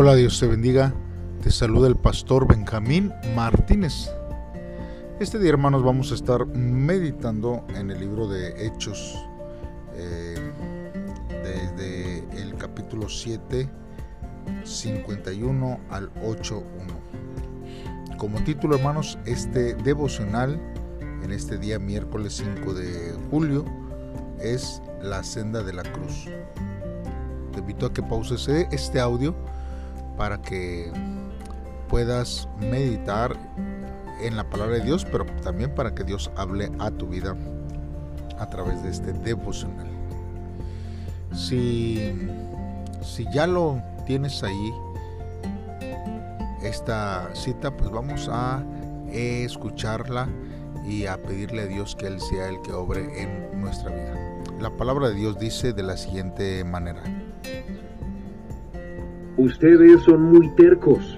Hola, Dios te bendiga. Te saluda el pastor Benjamín Martínez. Este día, hermanos, vamos a estar meditando en el libro de Hechos, eh, desde el capítulo 7, 51 al 8.1. Como título, hermanos, este devocional en este día miércoles 5 de julio es La senda de la cruz. Te invito a que pauses este audio para que puedas meditar en la palabra de Dios, pero también para que Dios hable a tu vida a través de este devocional. Si, si ya lo tienes ahí, esta cita, pues vamos a escucharla y a pedirle a Dios que Él sea el que obre en nuestra vida. La palabra de Dios dice de la siguiente manera. Ustedes son muy tercos.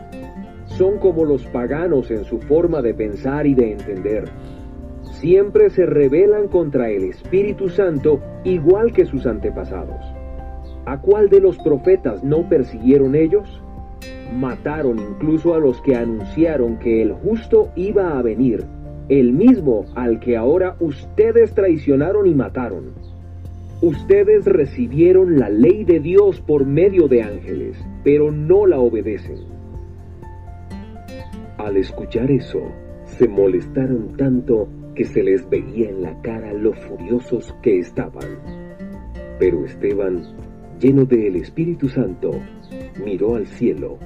Son como los paganos en su forma de pensar y de entender. Siempre se rebelan contra el Espíritu Santo igual que sus antepasados. ¿A cuál de los profetas no persiguieron ellos? Mataron incluso a los que anunciaron que el justo iba a venir, el mismo al que ahora ustedes traicionaron y mataron. Ustedes recibieron la ley de Dios por medio de ángeles, pero no la obedecen. Al escuchar eso, se molestaron tanto que se les veía en la cara lo furiosos que estaban. Pero Esteban, lleno del Espíritu Santo, miró al cielo,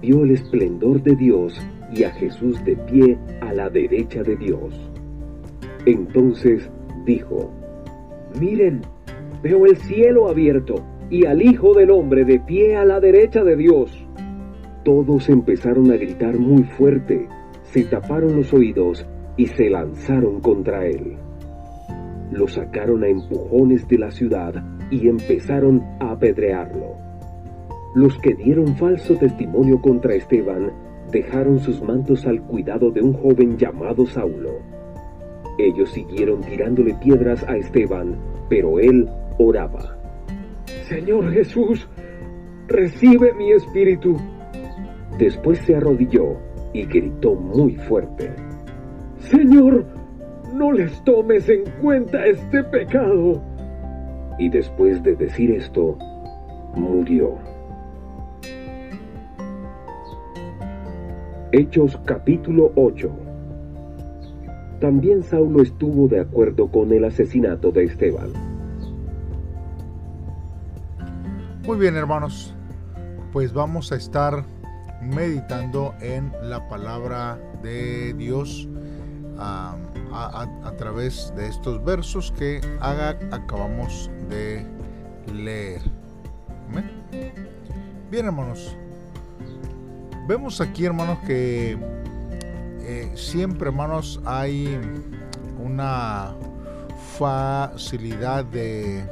vio el esplendor de Dios y a Jesús de pie a la derecha de Dios. Entonces dijo, Miren, Veo el cielo abierto y al Hijo del Hombre de pie a la derecha de Dios. Todos empezaron a gritar muy fuerte, se taparon los oídos y se lanzaron contra él. Lo sacaron a empujones de la ciudad y empezaron a apedrearlo. Los que dieron falso testimonio contra Esteban dejaron sus mantos al cuidado de un joven llamado Saulo. Ellos siguieron tirándole piedras a Esteban, pero él oraba. Señor Jesús, recibe mi espíritu. Después se arrodilló y gritó muy fuerte. Señor, no les tomes en cuenta este pecado. Y después de decir esto, murió. Hechos capítulo 8 También Saulo estuvo de acuerdo con el asesinato de Esteban. Muy bien hermanos, pues vamos a estar meditando en la palabra de Dios a, través de estos versos que acabamos de leer. Bien hermanos, vemos aquí hermanos que eh, siempre hermanos hay una facilidad de,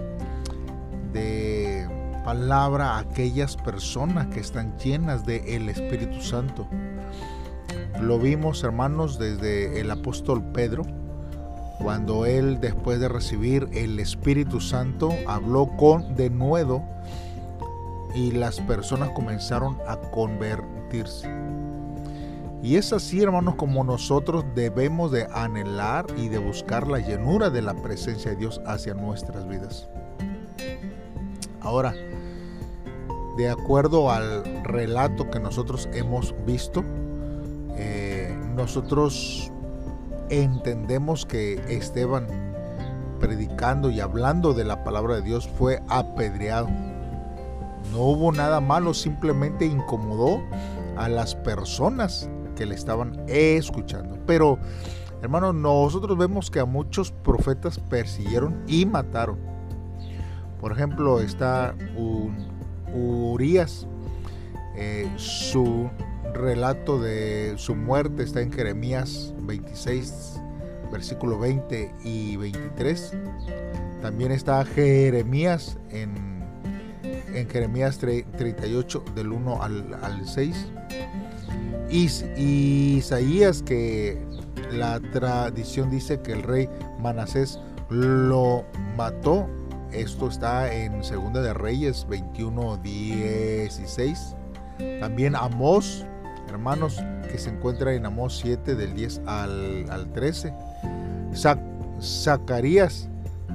de palabra a aquellas personas que están llenas del el Espíritu Santo. Lo vimos, hermanos, desde el apóstol Pedro, cuando él, después de recibir el Espíritu Santo, habló con de nuevo y las personas comenzaron a convertirse. Y es así, hermanos, como nosotros debemos de anhelar y de buscar la llenura de la presencia de Dios hacia nuestras vidas. Ahora, de acuerdo al relato que nosotros hemos visto, eh, nosotros entendemos que Esteban, predicando y hablando de la palabra de Dios, fue apedreado. No hubo nada malo, simplemente incomodó a las personas que le estaban escuchando. Pero, hermanos, nosotros vemos que a muchos profetas persiguieron y mataron. Por ejemplo, está un Urias. Eh, su relato de su muerte está en Jeremías 26, versículo 20 y 23. También está Jeremías en, Jeremías 38 del 1 al, 6. Y, y Isaías que la tradición dice que el rey Manasés lo mató esto está en Segunda de Reyes 21, 16. También Amós, hermanos, que se encuentra en Amós 7 del 10 al, 13. Zacarías,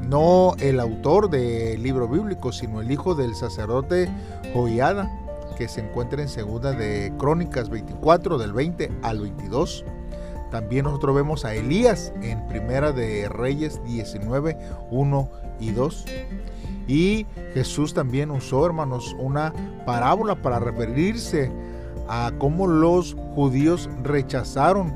no el autor del libro bíblico, sino el hijo del sacerdote Joiada, que se encuentra en segunda de Crónicas 24 del 20 al 22. También nosotros vemos a Elías en Primera de Reyes 19, 1 y 2. Y Jesús también usó, hermanos, una parábola para referirse a cómo los judíos rechazaron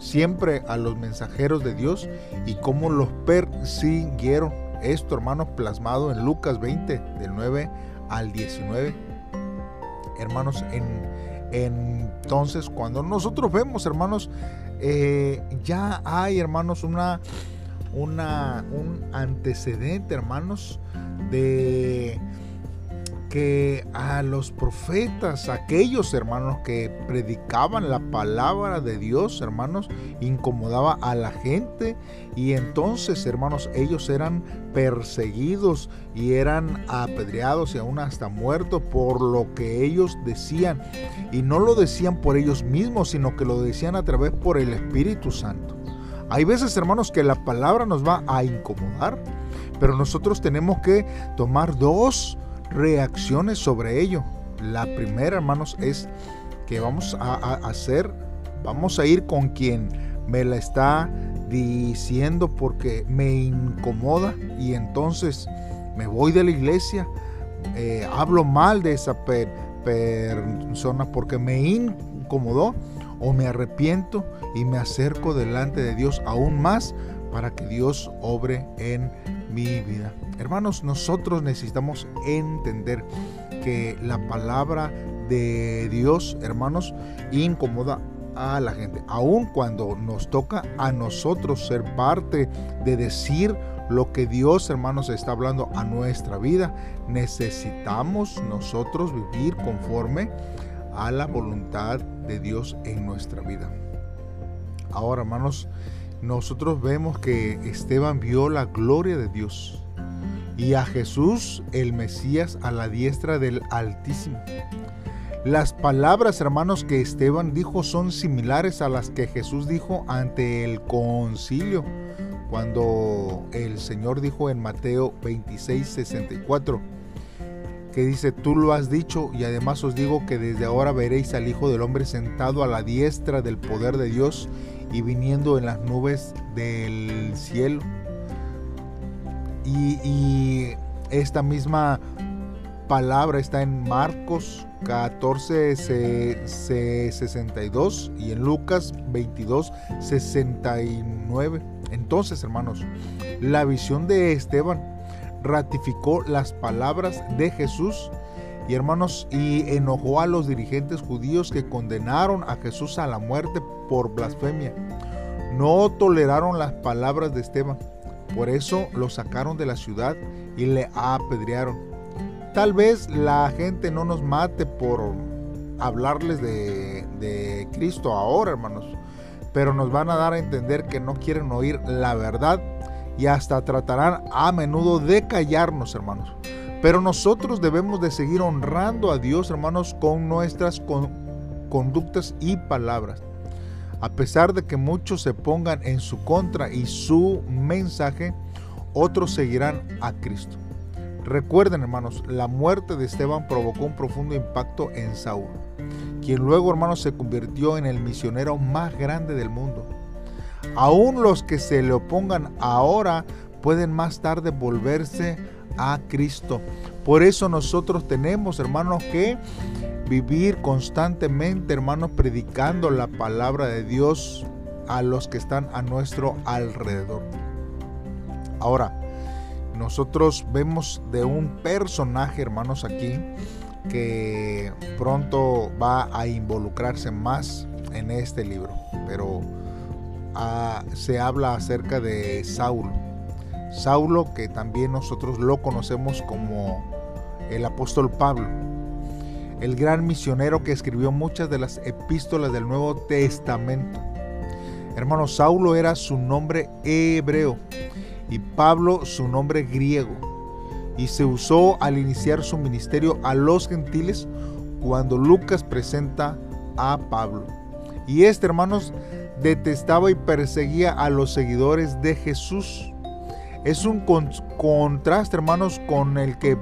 siempre a los mensajeros de Dios y cómo los persiguieron. Esto, hermanos, plasmado en Lucas 20, del 9 al 19. Hermanos, en, entonces cuando nosotros vemos, hermanos, eh, ya hay, hermanos, una, una, un antecedente, hermanos, de a los profetas, aquellos hermanos que predicaban la palabra de Dios, hermanos, incomodaba a la gente y entonces, hermanos, ellos eran perseguidos y eran apedreados y aún hasta muertos por lo que ellos decían. Y no lo decían por ellos mismos, sino que lo decían a través por el Espíritu Santo. Hay veces, hermanos, que la palabra nos va a incomodar, pero nosotros tenemos que tomar dos reacciones sobre ello. La primera, hermanos, es que vamos a, hacer, vamos a ir con quien me la está diciendo porque me incomoda y entonces me voy de la iglesia, eh, hablo mal de esa persona porque me incomodó o me arrepiento y me acerco delante de Dios aún más para que Dios obre en mi vida. Hermanos, nosotros necesitamos entender que la palabra de Dios, hermanos, incomoda a la gente. Aun cuando nos toca a nosotros ser parte de decir lo que Dios, hermanos, está hablando a nuestra vida, necesitamos nosotros vivir conforme a la voluntad de Dios en nuestra vida. Ahora, hermanos, nosotros vemos que Esteban vio la gloria de Dios y a Jesús, el Mesías, a la diestra del Altísimo. Las palabras, hermanos, que Esteban dijo son similares a las que Jesús dijo ante el concilio, cuando el Señor dijo en Mateo 26, 64, que dice, tú lo has dicho y además os digo que desde ahora veréis al Hijo del Hombre sentado a la diestra del poder de Dios y viniendo en las nubes del cielo. Y, esta misma palabra está en Marcos 14, 62 y en Lucas 22, 69. Entonces, hermanos, la visión de Esteban ratificó las palabras de Jesús y hermanos, y enojó a los dirigentes judíos que condenaron a Jesús a la muerte por blasfemia. No toleraron las palabras de Esteban por eso lo sacaron de la ciudad y le apedrearon. Tal vez la gente no nos mate por hablarles de, Cristo ahora, hermanos, pero nos van a dar a entender que no quieren oír la verdad y hasta tratarán a menudo de callarnos, hermanos. Pero nosotros debemos de seguir honrando a Dios, hermanos, con nuestras conductas y palabras a pesar de que muchos se pongan en su contra y su mensaje, otros seguirán a Cristo. Recuerden, hermanos, la muerte de Esteban provocó un profundo impacto en Saúl, quien luego, hermanos, se convirtió en el misionero más grande del mundo. Aún los que se le opongan ahora pueden más tarde volverse a Cristo. Por eso nosotros tenemos, hermanos, que vivir constantemente, hermanos, predicando la palabra de Dios a los que están a nuestro alrededor. Ahora, nosotros vemos de un personaje, hermanos, aquí que pronto va a involucrarse más en este libro, pero ah, se habla acerca de Saulo. Saulo, que también nosotros lo conocemos como el apóstol Pablo el gran misionero que escribió muchas de las epístolas del Nuevo Testamento. Hermano, Saulo era su nombre hebreo y Pablo su nombre griego. Y se usó al iniciar su ministerio a los gentiles cuando Lucas presenta a Pablo. Y este, hermanos, detestaba y perseguía a los seguidores de Jesús. Es un contraste, hermanos, con el que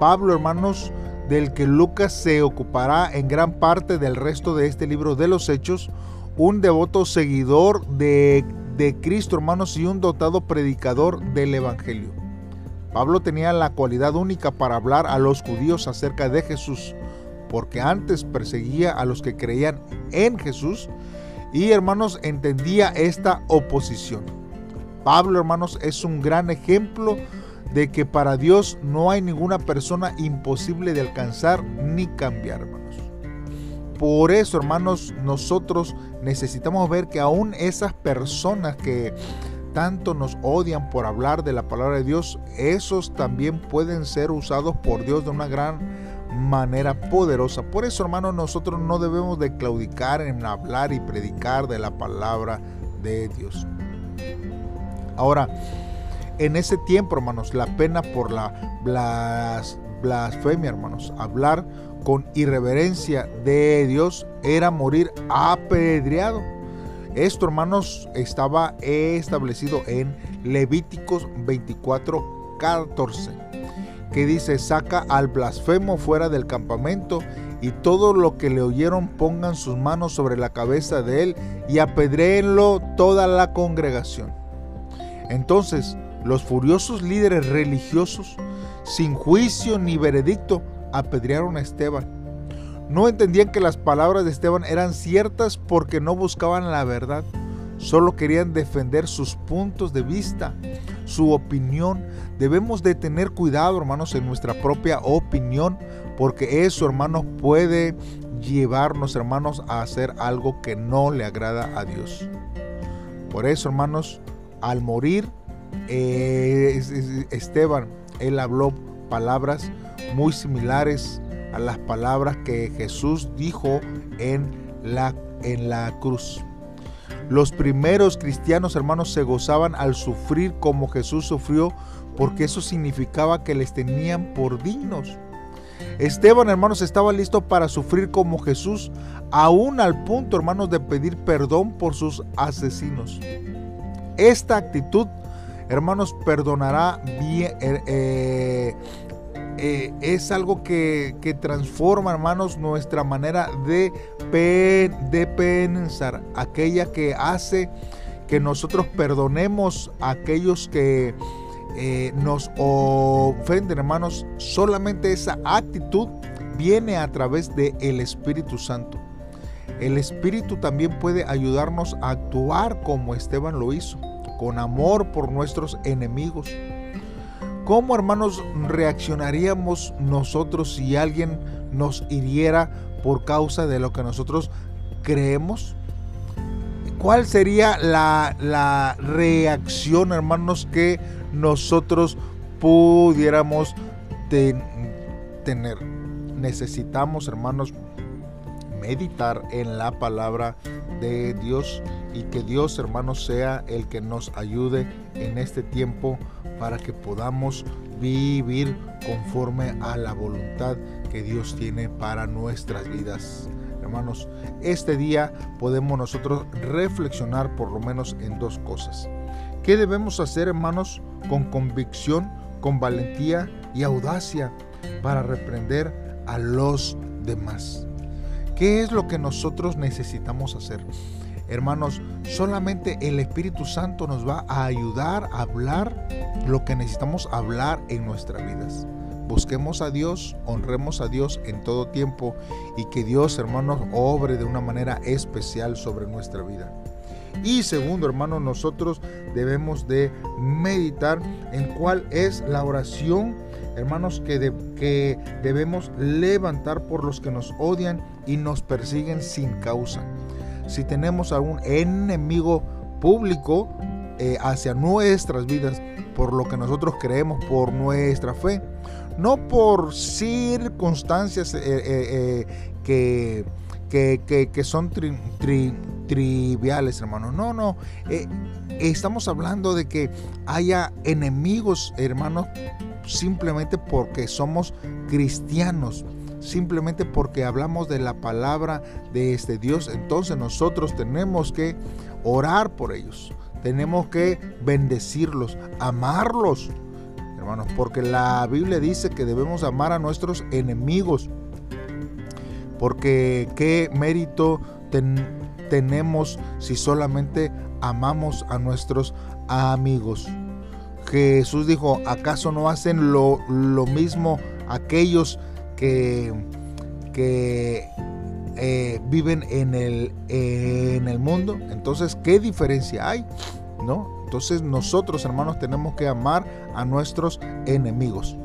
Pablo, hermanos, del que Lucas se ocupará en gran parte del resto de este libro de los Hechos, un devoto seguidor de, de Cristo, hermanos, y un dotado predicador del Evangelio. Pablo tenía la cualidad única para hablar a los judíos acerca de Jesús, porque antes perseguía a los que creían en Jesús y hermanos entendía esta oposición. Pablo hermanos es un gran ejemplo de que para Dios no hay ninguna persona imposible de alcanzar ni cambiar hermanos. Por eso hermanos nosotros necesitamos ver que aún esas personas que tanto nos odian por hablar de la palabra de Dios, esos también pueden ser usados por Dios de una gran manera poderosa. Por eso, hermanos, nosotros no debemos de claudicar en hablar y predicar de la palabra de Dios. Ahora, en ese tiempo, hermanos, la pena por la blasfemia, hermanos, hablar con irreverencia de Dios era morir apedreado. Esto, hermanos, estaba establecido en Levíticos 24, 14 que dice, saca al blasfemo fuera del campamento y todo lo que le oyeron pongan sus manos sobre la cabeza de él y apedréenlo toda la congregación. Entonces los furiosos líderes religiosos, sin juicio ni veredicto, apedrearon a Esteban. No entendían que las palabras de Esteban eran ciertas porque no buscaban la verdad, solo querían defender sus puntos de vista su opinión. Debemos de tener cuidado, hermanos, en nuestra propia opinión, porque eso, hermanos, puede llevarnos, hermanos, a hacer algo que no le agrada a Dios. Por eso, hermanos, al morir, eh, Esteban, él habló palabras muy similares a las palabras que Jesús dijo en la, en la cruz. Los primeros cristianos hermanos se gozaban al sufrir como Jesús sufrió porque eso significaba que les tenían por dignos. Esteban, hermanos, estaba listo para sufrir como Jesús, aún al punto, hermanos, de pedir perdón por sus asesinos. Esta actitud, hermanos, perdonará bien, eh, eh, eh, es algo que, transforma, hermanos, nuestra manera de, de pensar, aquella que hace que nosotros perdonemos a aquellos que nos ofenden, hermanos. Solamente esa actitud viene a través del el Espíritu Santo. El Espíritu también puede ayudarnos a actuar como Esteban lo hizo, con amor por nuestros enemigos ¿Cómo, hermanos, reaccionaríamos nosotros si alguien nos hiriera por causa de lo que nosotros creemos? ¿Cuál sería la, reacción, hermanos, que nosotros pudiéramos tener? Necesitamos, hermanos, meditar en la palabra de Dios y que Dios, hermanos, sea el que nos ayude en este tiempo para que podamos vivir conforme a la voluntad que Dios tiene para nuestras vidas. Hermanos, este día podemos nosotros reflexionar por lo menos en dos cosas. ¿Qué debemos hacer, hermanos, con convicción, con valentía y audacia para reprender a los demás? ¿Qué es lo que nosotros necesitamos hacer? Hermanos, solamente el Espíritu Santo nos va a ayudar a hablar lo que necesitamos hablar en nuestras vidas. Busquemos a Dios, honremos a Dios en todo tiempo y que Dios, hermanos, obre de una manera especial sobre nuestra vida. Y segundo, hermanos, nosotros debemos de meditar en cuál es la oración, hermanos, que, que debemos levantar por los que nos odian y nos persiguen sin causa si tenemos algún enemigo público eh, hacia nuestras vidas por lo que nosotros creemos, por nuestra fe, no por circunstancias eh, eh, que, que, son triviales, hermanos. No, no. estamos hablando de que haya enemigos, hermanos, simplemente porque somos cristianos simplemente porque hablamos de la palabra de este Dios, entonces nosotros tenemos que orar por ellos, tenemos que bendecirlos, amarlos, hermanos, porque la Biblia dice que debemos amar a nuestros enemigos, porque qué mérito tenemos si solamente amamos a nuestros amigos. Jesús dijo, ¿acaso no hacen lo, mismo aquellos que, que eh, viven en el, en el mundo? Entonces, ¿qué diferencia hay? ¿No? Entonces nosotros, hermanos, tenemos que amar a nuestros enemigos.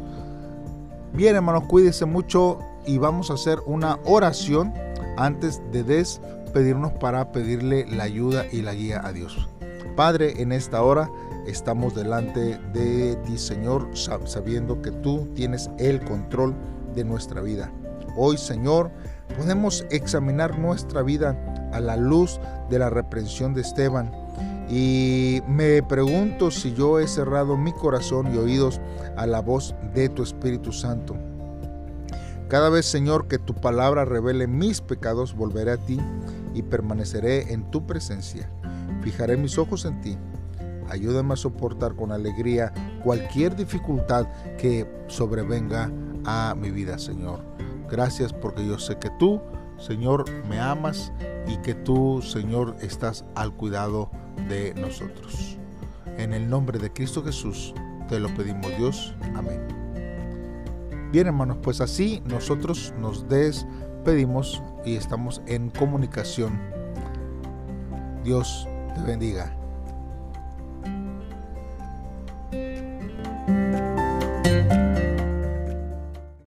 Bien, hermanos, cuídense mucho y vamos a hacer una oración antes de despedirnos para pedirle la ayuda y la guía a Dios. Padre, en esta hora estamos delante de ti, Señor, sabiendo que tú tienes el control de nuestra vida. Hoy, Señor, podemos examinar nuestra vida a la luz de la reprensión de Esteban. Y me pregunto si yo he cerrado mi corazón y oídos a la voz de tu Espíritu Santo. Cada vez, Señor, que tu palabra revele mis pecados, volveré a ti y permaneceré en tu presencia. Fijaré mis ojos en ti Ayúdame a soportar con alegría cualquier dificultad que sobrevenga a mi vida, Señor. Gracias porque yo sé que tú, Señor, me amas y que tú, Señor, estás al cuidado de nosotros. En el nombre de Cristo Jesús te lo pedimos, Dios. Amén. Bien, hermanos, pues así nosotros nos despedimos y estamos en comunicación. Dios te bendiga.